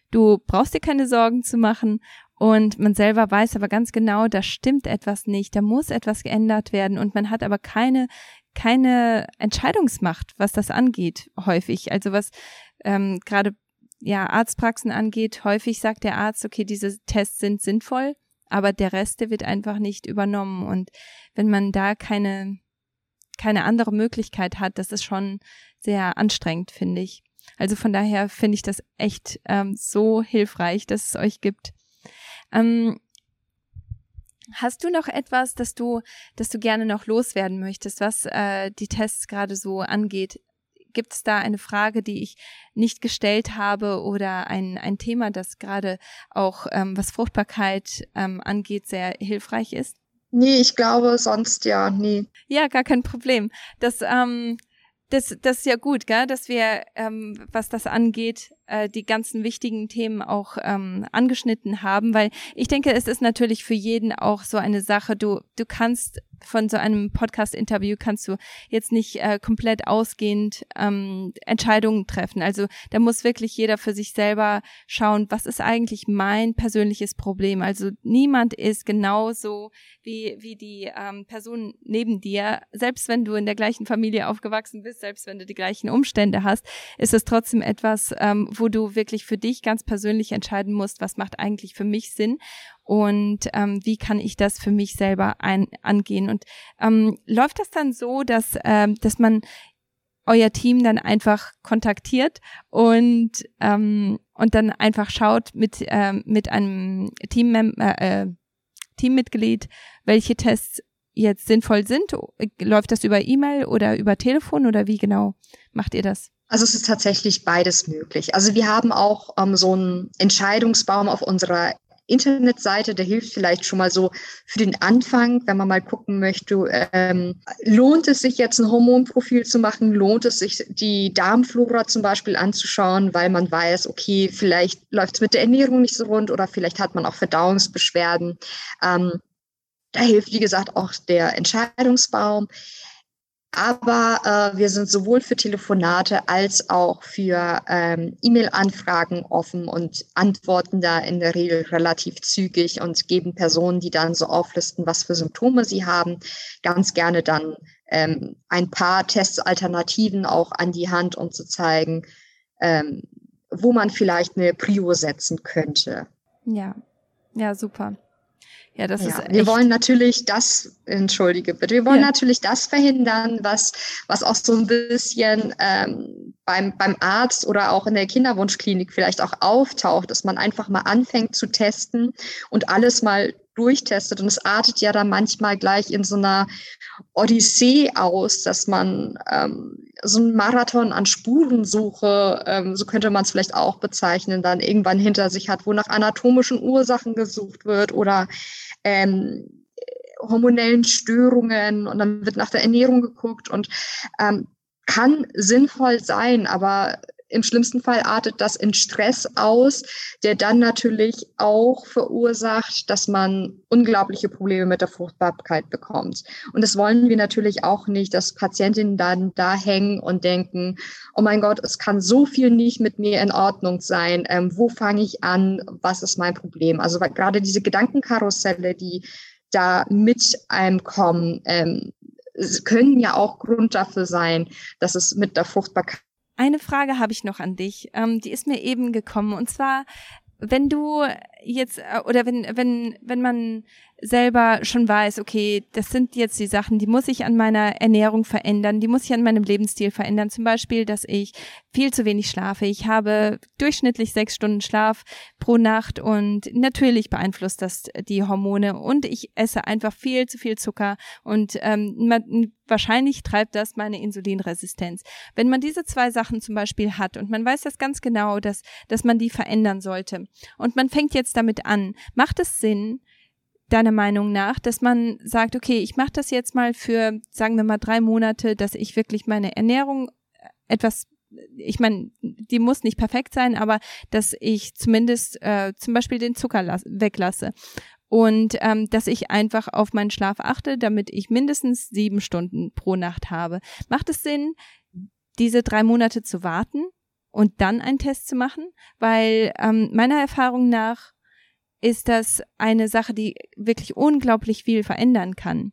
Du brauchst dir keine Sorgen zu machen. Und man selber weiß aber ganz genau, da stimmt etwas nicht, da muss etwas geändert werden und man hat aber keine keine Entscheidungsmacht, was das angeht, häufig. Also was ähm, gerade ja Arztpraxen angeht, häufig sagt der Arzt, okay, diese Tests sind sinnvoll, aber der Rest, der wird einfach nicht übernommen. Und wenn man da keine keine andere Möglichkeit hat, das ist schon sehr anstrengend, finde ich. Also von daher finde ich das echt ähm, so hilfreich, dass es euch gibt. Ähm, Hast du noch etwas, das du, das du gerne noch loswerden möchtest, was äh, die Tests gerade so angeht? Gibt es da eine Frage, die ich nicht gestellt habe oder ein, ein Thema, das gerade auch, ähm, was Fruchtbarkeit ähm, angeht, sehr hilfreich ist? Nee, ich glaube sonst ja, nie. Ja, gar kein Problem. Das, ähm, das, das ist ja gut, gell? dass wir, ähm, was das angeht, äh, die ganzen wichtigen Themen auch ähm, angeschnitten haben, weil ich denke, es ist natürlich für jeden auch so eine Sache. Du, du kannst von so einem Podcast-Interview kannst du jetzt nicht äh, komplett ausgehend ähm, Entscheidungen treffen. Also da muss wirklich jeder für sich selber schauen, was ist eigentlich mein persönliches Problem. Also niemand ist genauso wie, wie die ähm, Person neben dir. Selbst wenn du in der gleichen Familie aufgewachsen bist, selbst wenn du die gleichen Umstände hast, ist es trotzdem etwas, ähm, wo du wirklich für dich ganz persönlich entscheiden musst, was macht eigentlich für mich Sinn und ähm, wie kann ich das für mich selber ein, angehen. Und ähm, läuft das dann so, dass, ähm, dass man euer Team dann einfach kontaktiert und ähm, und dann einfach schaut mit ähm, mit einem Team äh, äh, Teammitglied, welche Tests jetzt sinnvoll sind. Läuft das über E-Mail oder über Telefon oder wie genau macht ihr das? Also es ist tatsächlich beides möglich. Also wir haben auch ähm, so einen Entscheidungsbaum auf unserer Internetseite, der hilft vielleicht schon mal so für den Anfang, wenn man mal gucken möchte, ähm, lohnt es sich jetzt ein Hormonprofil zu machen, lohnt es sich die Darmflora zum Beispiel anzuschauen, weil man weiß, okay, vielleicht läuft es mit der Ernährung nicht so rund oder vielleicht hat man auch Verdauungsbeschwerden. Ähm, da hilft, wie gesagt, auch der Entscheidungsbaum. Aber äh, wir sind sowohl für Telefonate als auch für ähm, E-Mail-Anfragen offen und antworten da in der Regel relativ zügig und geben Personen, die dann so auflisten, was für Symptome sie haben, ganz gerne dann ähm, ein paar Testalternativen auch an die Hand, um zu zeigen, ähm, wo man vielleicht eine Prio setzen könnte. Ja, ja, super. Ja, das ja, ist. Wir wollen natürlich das entschuldige bitte. Wir wollen ja. natürlich das verhindern, was, was auch so ein bisschen ähm, beim, beim Arzt oder auch in der Kinderwunschklinik vielleicht auch auftaucht, dass man einfach mal anfängt zu testen und alles mal durchtestet. Und es artet ja dann manchmal gleich in so einer Odyssee aus, dass man ähm, so einen Marathon an Spurensuche, ähm, so könnte man es vielleicht auch bezeichnen, dann irgendwann hinter sich hat, wo nach anatomischen Ursachen gesucht wird oder ähm, hormonellen Störungen und dann wird nach der Ernährung geguckt und ähm, kann sinnvoll sein, aber im schlimmsten Fall artet das in Stress aus, der dann natürlich auch verursacht, dass man unglaubliche Probleme mit der Fruchtbarkeit bekommt. Und das wollen wir natürlich auch nicht, dass Patientinnen dann da hängen und denken, oh mein Gott, es kann so viel nicht mit mir in Ordnung sein. Ähm, wo fange ich an? Was ist mein Problem? Also gerade diese Gedankenkarusselle, die da mit einem kommen, ähm, können ja auch Grund dafür sein, dass es mit der Fruchtbarkeit eine Frage habe ich noch an dich. Ähm, die ist mir eben gekommen. Und zwar, wenn du jetzt, äh, oder wenn, wenn, wenn man selber schon weiß, okay, das sind jetzt die Sachen, die muss ich an meiner Ernährung verändern, die muss ich an meinem Lebensstil verändern. Zum Beispiel, dass ich viel zu wenig schlafe. Ich habe durchschnittlich sechs Stunden Schlaf pro Nacht und natürlich beeinflusst das die Hormone und ich esse einfach viel zu viel Zucker und ähm, wahrscheinlich treibt das meine Insulinresistenz. Wenn man diese zwei Sachen zum Beispiel hat und man weiß das ganz genau, dass, dass man die verändern sollte und man fängt jetzt damit an, macht es Sinn, deiner Meinung nach, dass man sagt, okay, ich mache das jetzt mal für, sagen wir mal, drei Monate, dass ich wirklich meine Ernährung äh, etwas ich meine, die muss nicht perfekt sein, aber dass ich zumindest äh, zum Beispiel den Zucker weglasse und ähm, dass ich einfach auf meinen Schlaf achte, damit ich mindestens sieben Stunden pro Nacht habe. Macht es Sinn, diese drei Monate zu warten und dann einen Test zu machen? Weil ähm, meiner Erfahrung nach ist das eine Sache, die wirklich unglaublich viel verändern kann.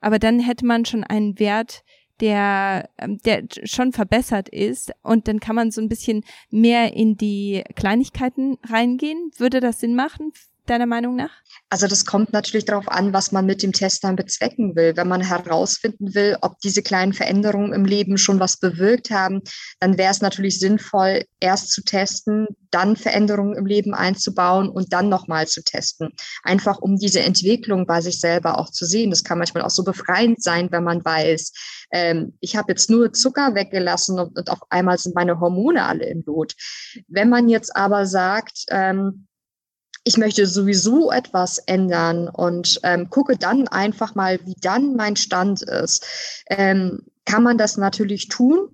Aber dann hätte man schon einen Wert, der, ähm, der schon verbessert ist und dann kann man so ein bisschen mehr in die Kleinigkeiten reingehen. Würde das Sinn machen deiner Meinung nach? Also das kommt natürlich darauf an, was man mit dem Test dann bezwecken will. Wenn man herausfinden will, ob diese kleinen Veränderungen im Leben schon was bewirkt haben, dann wäre es natürlich sinnvoll, erst zu testen, dann Veränderungen im Leben einzubauen und dann nochmal zu testen. Einfach um diese Entwicklung bei sich selber auch zu sehen. Das kann manchmal auch so befreiend sein, wenn man weiß, ähm, ich habe jetzt nur Zucker weggelassen und, und, auf einmal sind meine Hormone alle im Lot. Wenn man jetzt aber sagt, ähm, ich möchte sowieso etwas ändern und ähm, gucke dann einfach mal, wie dann mein Stand ist, ähm, kann man das natürlich tun.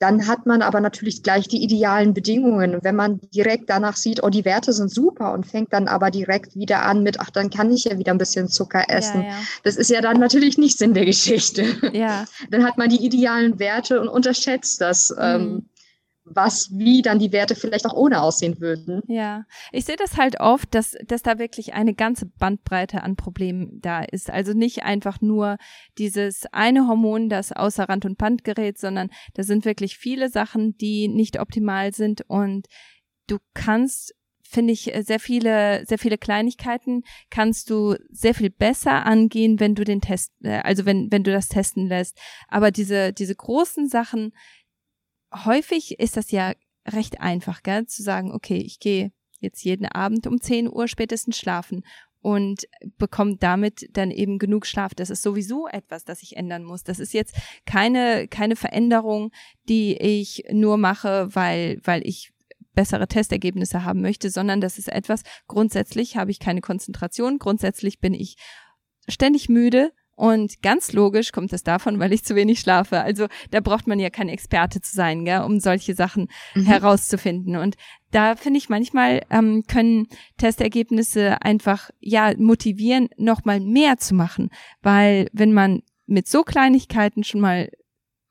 Dann hat man aber natürlich gleich die idealen Bedingungen. Wenn man direkt danach sieht, oh, die Werte sind super und fängt dann aber direkt wieder an mit, ach, dann kann ich ja wieder ein bisschen Zucker essen. Ja, ja. Das ist ja dann natürlich nicht Sinn der Geschichte. Ja. *laughs* Dann hat man die idealen Werte und unterschätzt das. Ähm, mhm. Ähm, was, wie dann die Werte vielleicht auch ohne aussehen würden. Ja, ich sehe das halt oft, dass, dass da wirklich eine ganze Bandbreite an Problemen da ist. Also nicht einfach nur dieses eine Hormon, das außer Rand und Band gerät, sondern da sind wirklich viele Sachen, die nicht optimal sind und du kannst finde ich sehr viele sehr viele Kleinigkeiten kannst du sehr viel besser angehen, wenn du den Test äh, also wenn wenn du das testen lässt, aber diese diese großen Sachen, häufig ist das ja recht einfach, gell, zu sagen, okay, ich gehe jetzt jeden Abend um 10 Uhr spätestens schlafen und bekomme damit dann eben genug Schlaf. Das ist sowieso etwas, das ich ändern muss. Das ist jetzt keine, keine Veränderung, die ich nur mache, weil, weil ich bessere Testergebnisse haben möchte, sondern das ist etwas, grundsätzlich habe ich keine Konzentration, grundsätzlich bin ich ständig müde und ganz logisch kommt es davon, weil ich zu wenig schlafe. Also da braucht man ja kein Experte zu sein, gell, um solche Sachen mhm. herauszufinden. Und da finde ich manchmal ähm, können Testergebnisse einfach ja motivieren, nochmal mehr zu machen, weil wenn man mit so Kleinigkeiten schon mal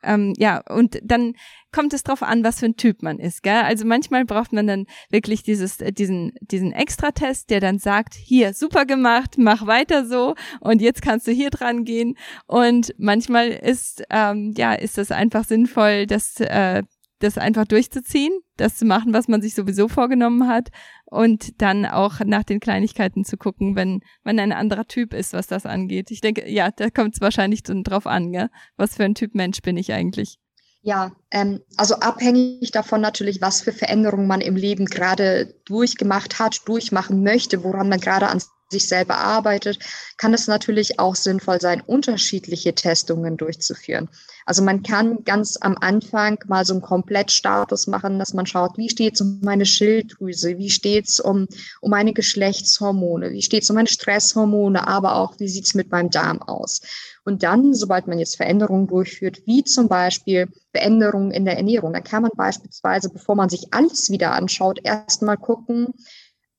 ähm, ja, und dann kommt es drauf an, was für ein Typ man ist, gell? Also manchmal braucht man dann wirklich dieses, äh, diesen, diesen Extratest, der dann sagt, hier, super gemacht, mach weiter so und jetzt kannst du hier dran gehen. Und manchmal ist, ähm, ja, ist das einfach sinnvoll, dass, äh, das einfach durchzuziehen, das zu machen, was man sich sowieso vorgenommen hat und dann auch nach den Kleinigkeiten zu gucken, wenn man ein anderer Typ ist, was das angeht. Ich denke, ja, da kommt es wahrscheinlich drauf an, gell? was für ein Typ Mensch bin ich eigentlich. Ja, ähm, also abhängig davon natürlich, was für Veränderungen man im Leben gerade durchgemacht hat, durchmachen möchte, woran man gerade an sich selber arbeitet, kann es natürlich auch sinnvoll sein, unterschiedliche Testungen durchzuführen. Also man kann ganz am Anfang mal so einen Komplettstatus machen, dass man schaut, wie steht es um meine Schilddrüse, wie steht es um, um meine Geschlechtshormone, wie steht es um meine Stresshormone, aber auch, wie sieht es mit meinem Darm aus. Und dann, sobald man jetzt Veränderungen durchführt, wie zum Beispiel Veränderungen in der Ernährung, dann kann man beispielsweise, bevor man sich alles wieder anschaut, erstmal gucken,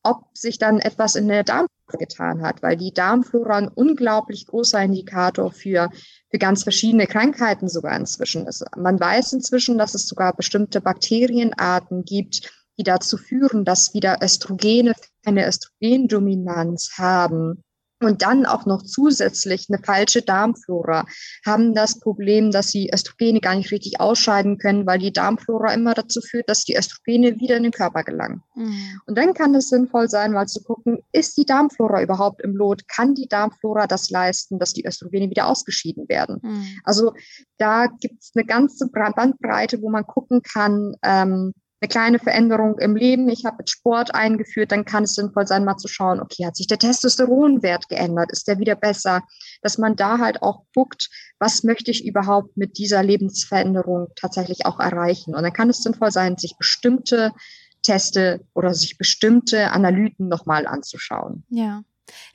ob sich dann etwas in der Darmflora getan hat, weil die Darmflora ein unglaublich großer Indikator für, für ganz verschiedene Krankheiten sogar inzwischen ist. Man weiß inzwischen, dass es sogar bestimmte Bakterienarten gibt, die dazu führen, dass wieder Östrogene eine Östrogendominanz haben und dann auch noch zusätzlich eine falsche Darmflora, haben das Problem, dass sie Östrogene gar nicht richtig ausscheiden können, weil die Darmflora immer dazu führt, dass die Östrogene wieder in den Körper gelangen. Mhm. Und dann kann es sinnvoll sein, mal zu gucken, ist die Darmflora überhaupt im Lot? Kann die Darmflora das leisten, dass die Östrogene wieder ausgeschieden werden? Mhm. Also da gibt es eine ganze Bandbreite, wo man gucken kann, ähm, eine kleine Veränderung im Leben, ich habe Sport eingeführt, dann kann es sinnvoll sein, mal zu schauen, okay, hat sich der Testosteronwert geändert, ist der wieder besser, dass man da halt auch guckt, was möchte ich überhaupt mit dieser Lebensveränderung tatsächlich auch erreichen. Und dann kann es sinnvoll sein, sich bestimmte Teste oder sich bestimmte Analyten nochmal anzuschauen. Ja.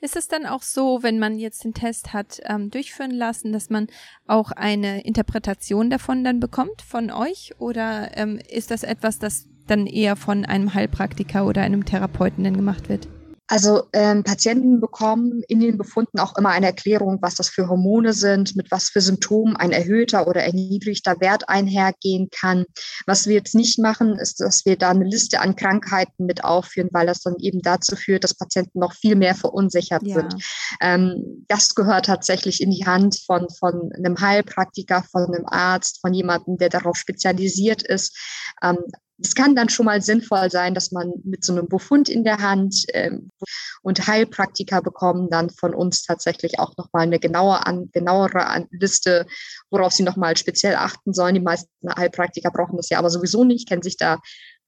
Ist es dann auch so, wenn man jetzt den Test hat ähm, durchführen lassen, dass man auch eine Interpretation davon dann bekommt von euch? Oder ähm, ist das etwas, das dann eher von einem Heilpraktiker oder einem Therapeuten dann gemacht wird? Also ähm, Patienten bekommen in den Befunden auch immer eine Erklärung, was das für Hormone sind, mit was für Symptomen ein erhöhter oder erniedrigter Wert einhergehen kann. Was wir jetzt nicht machen, ist, dass wir da eine Liste an Krankheiten mit aufführen, weil das dann eben dazu führt, dass Patienten noch viel mehr verunsichert ja. sind. Ähm, das gehört tatsächlich in die Hand von, von einem Heilpraktiker, von einem Arzt, von jemandem, der darauf spezialisiert ist. Ähm, es kann dann schon mal sinnvoll sein, dass man mit so einem Befund in der Hand ähm, und Heilpraktiker bekommen dann von uns tatsächlich auch nochmal eine genaue an, genauere an Liste, worauf sie nochmal speziell achten sollen. Die meisten Heilpraktiker brauchen das ja aber sowieso nicht, kennen sich da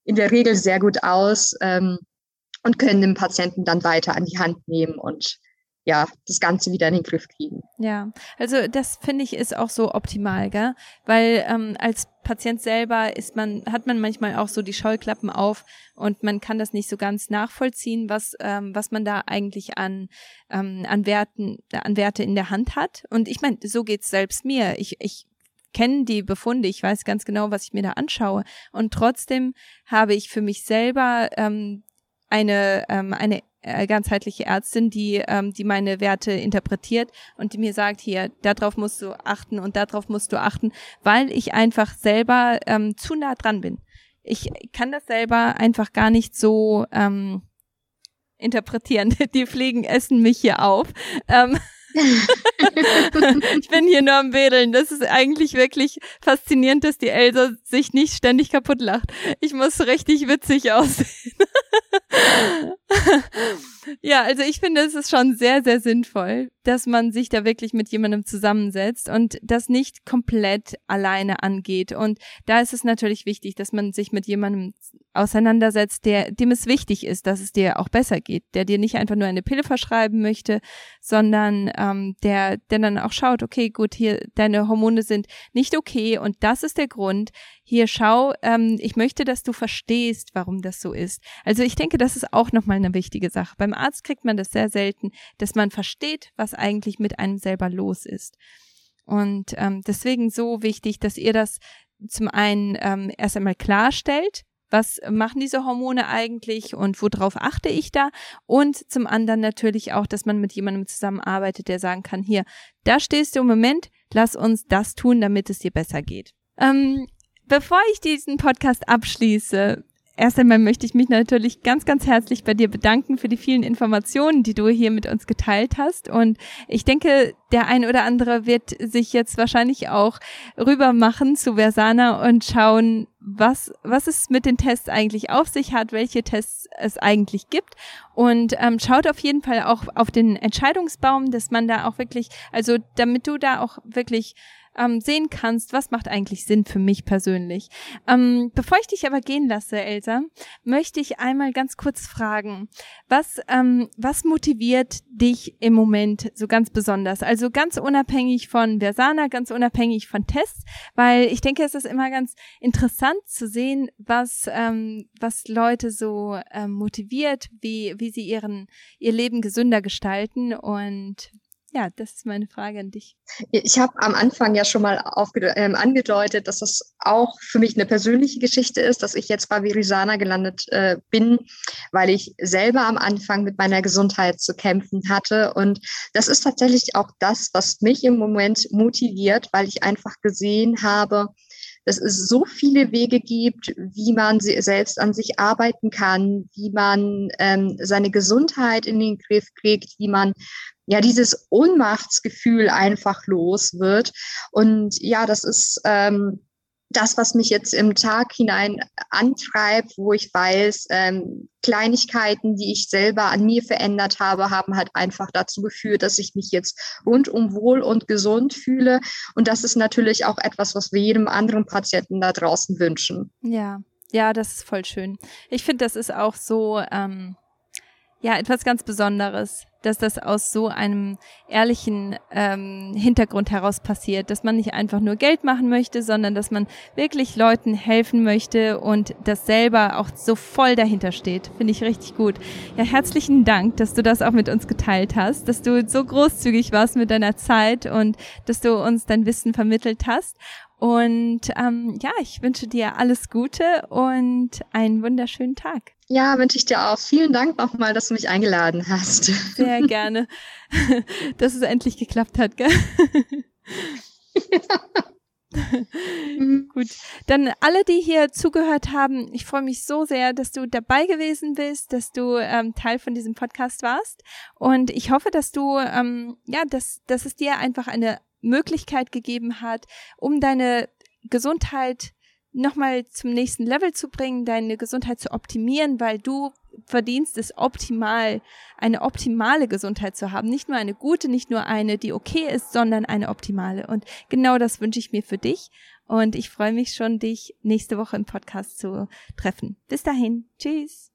in der Regel sehr gut aus ähm, und können den Patienten dann weiter an die Hand nehmen und ja, das Ganze wieder in den Griff kriegen. Ja, also das finde ich ist auch so optimal, gell? Weil ähm, als Patient selber ist man, hat man manchmal auch so die Scheuklappen auf und man kann das nicht so ganz nachvollziehen, was, ähm, was man da eigentlich an, ähm, an Werten, an Werte in der Hand hat. Und ich meine, so geht's selbst mir. Ich, ich kenne die Befunde, ich weiß ganz genau, was ich mir da anschaue. Und trotzdem habe ich für mich selber ähm, eine, ähm, eine ganzheitliche Ärztin, die, ähm, die meine Werte interpretiert und die mir sagt, hier, darauf musst du achten und darauf musst du achten, weil ich einfach selber ähm, zu nah dran bin. Ich kann das selber einfach gar nicht so ähm, interpretieren. *laughs* Die Fliegen essen mich hier auf. Ähm, *laughs* ich bin hier nur am Wedeln. Das ist eigentlich wirklich faszinierend, dass die Elsa sich nicht ständig kaputt lacht. Ich muss richtig witzig aussehen. *laughs* ja, also ich finde, es ist schon sehr, sehr sinnvoll, dass man sich da wirklich mit jemandem zusammensetzt und das nicht komplett alleine angeht. Und da ist es natürlich wichtig, dass man sich mit jemandem auseinandersetzt, der, dem es wichtig ist, dass es dir auch besser geht, der dir nicht einfach nur eine Pille verschreiben möchte, sondern ähm, der, der dann auch schaut, okay, gut, hier deine Hormone sind nicht okay und das ist der Grund. Hier schau, ähm, ich möchte, dass du verstehst, warum das so ist. Also ich denke, das ist auch nochmal eine wichtige Sache. Beim Arzt kriegt man das sehr selten, dass man versteht, was eigentlich mit einem selber los ist. Und ähm, deswegen so wichtig, dass ihr das zum einen ähm, erst einmal klarstellt, was machen diese Hormone eigentlich und worauf achte ich da? Und zum anderen natürlich auch, dass man mit jemandem zusammenarbeitet, der sagen kann, hier, da stehst du im Moment, lass uns das tun, damit es dir besser geht. Ähm, bevor ich diesen Podcast abschließe, Erst einmal möchte ich mich natürlich ganz, ganz herzlich bei dir bedanken für die vielen Informationen, die du hier mit uns geteilt hast. Und ich denke, der ein oder andere wird sich jetzt wahrscheinlich auch rüber machen zu Versana und schauen, was, was es mit den Tests eigentlich auf sich hat, welche Tests es eigentlich gibt. Und ähm, schaut auf jeden Fall auch auf den Entscheidungsbaum, dass man da auch wirklich, also damit du da auch wirklich ähm, sehen kannst, was macht eigentlich Sinn für mich persönlich. Ähm, bevor ich dich aber gehen lasse, Elsa, möchte ich einmal ganz kurz fragen, was, ähm, was motiviert dich im Moment so ganz besonders? Also ganz unabhängig von Versana, ganz unabhängig von Tests, weil ich denke, es ist immer ganz interessant zu sehen, was, ähm, was Leute so ähm, motiviert, wie, wie sie ihren, ihr Leben gesünder gestalten und ja, das ist meine Frage an dich. Ich habe am Anfang ja schon mal ähm, angedeutet, dass das auch für mich eine persönliche Geschichte ist, dass ich jetzt bei Virisana gelandet äh, bin, weil ich selber am Anfang mit meiner Gesundheit zu kämpfen hatte. Und das ist tatsächlich auch das, was mich im Moment motiviert, weil ich einfach gesehen habe, dass es so viele Wege gibt, wie man selbst an sich arbeiten kann, wie man ähm, seine Gesundheit in den Griff kriegt, wie man ja dieses Ohnmachtsgefühl einfach los wird. Und ja, das ist ähm, das, was mich jetzt im Tag hinein antreibt, wo ich weiß, ähm, Kleinigkeiten, die ich selber an mir verändert habe, haben halt einfach dazu geführt, dass ich mich jetzt rundum wohl und gesund fühle. Und das ist natürlich auch etwas, was wir jedem anderen Patienten da draußen wünschen. Ja, ja, das ist voll schön. Ich finde, das ist auch so, ähm, ja, etwas ganz Besonderes dass das aus so einem ehrlichen ähm, Hintergrund heraus passiert, dass man nicht einfach nur Geld machen möchte, sondern dass man wirklich Leuten helfen möchte und das selber auch so voll dahinter steht. Finde ich richtig gut. Ja, herzlichen Dank, dass du das auch mit uns geteilt hast, dass du so großzügig warst mit deiner Zeit und dass du uns dein Wissen vermittelt hast. Und ähm, ja, ich wünsche dir alles Gute und einen wunderschönen Tag. Ja, wünsche ich dir auch. Vielen Dank nochmal, dass du mich eingeladen hast. Sehr *laughs* gerne, *laughs* dass es endlich geklappt hat, gell? *laughs* Gut, dann alle, die hier zugehört haben, ich freue mich so sehr, dass du dabei gewesen bist, dass du ähm, Teil von diesem Podcast warst und ich hoffe, dass du ähm, ja, dass dass es dir einfach eine Möglichkeit gegeben hat, um deine Gesundheit nochmal zum nächsten Level zu bringen, deine Gesundheit zu optimieren, weil du verdienst es optimal, eine optimale Gesundheit zu haben. Nicht nur eine gute, nicht nur eine, die okay ist, sondern eine optimale. Und genau das wünsche ich mir für dich. Und ich freue mich schon, dich nächste Woche im Podcast zu treffen. Bis dahin. Tschüss.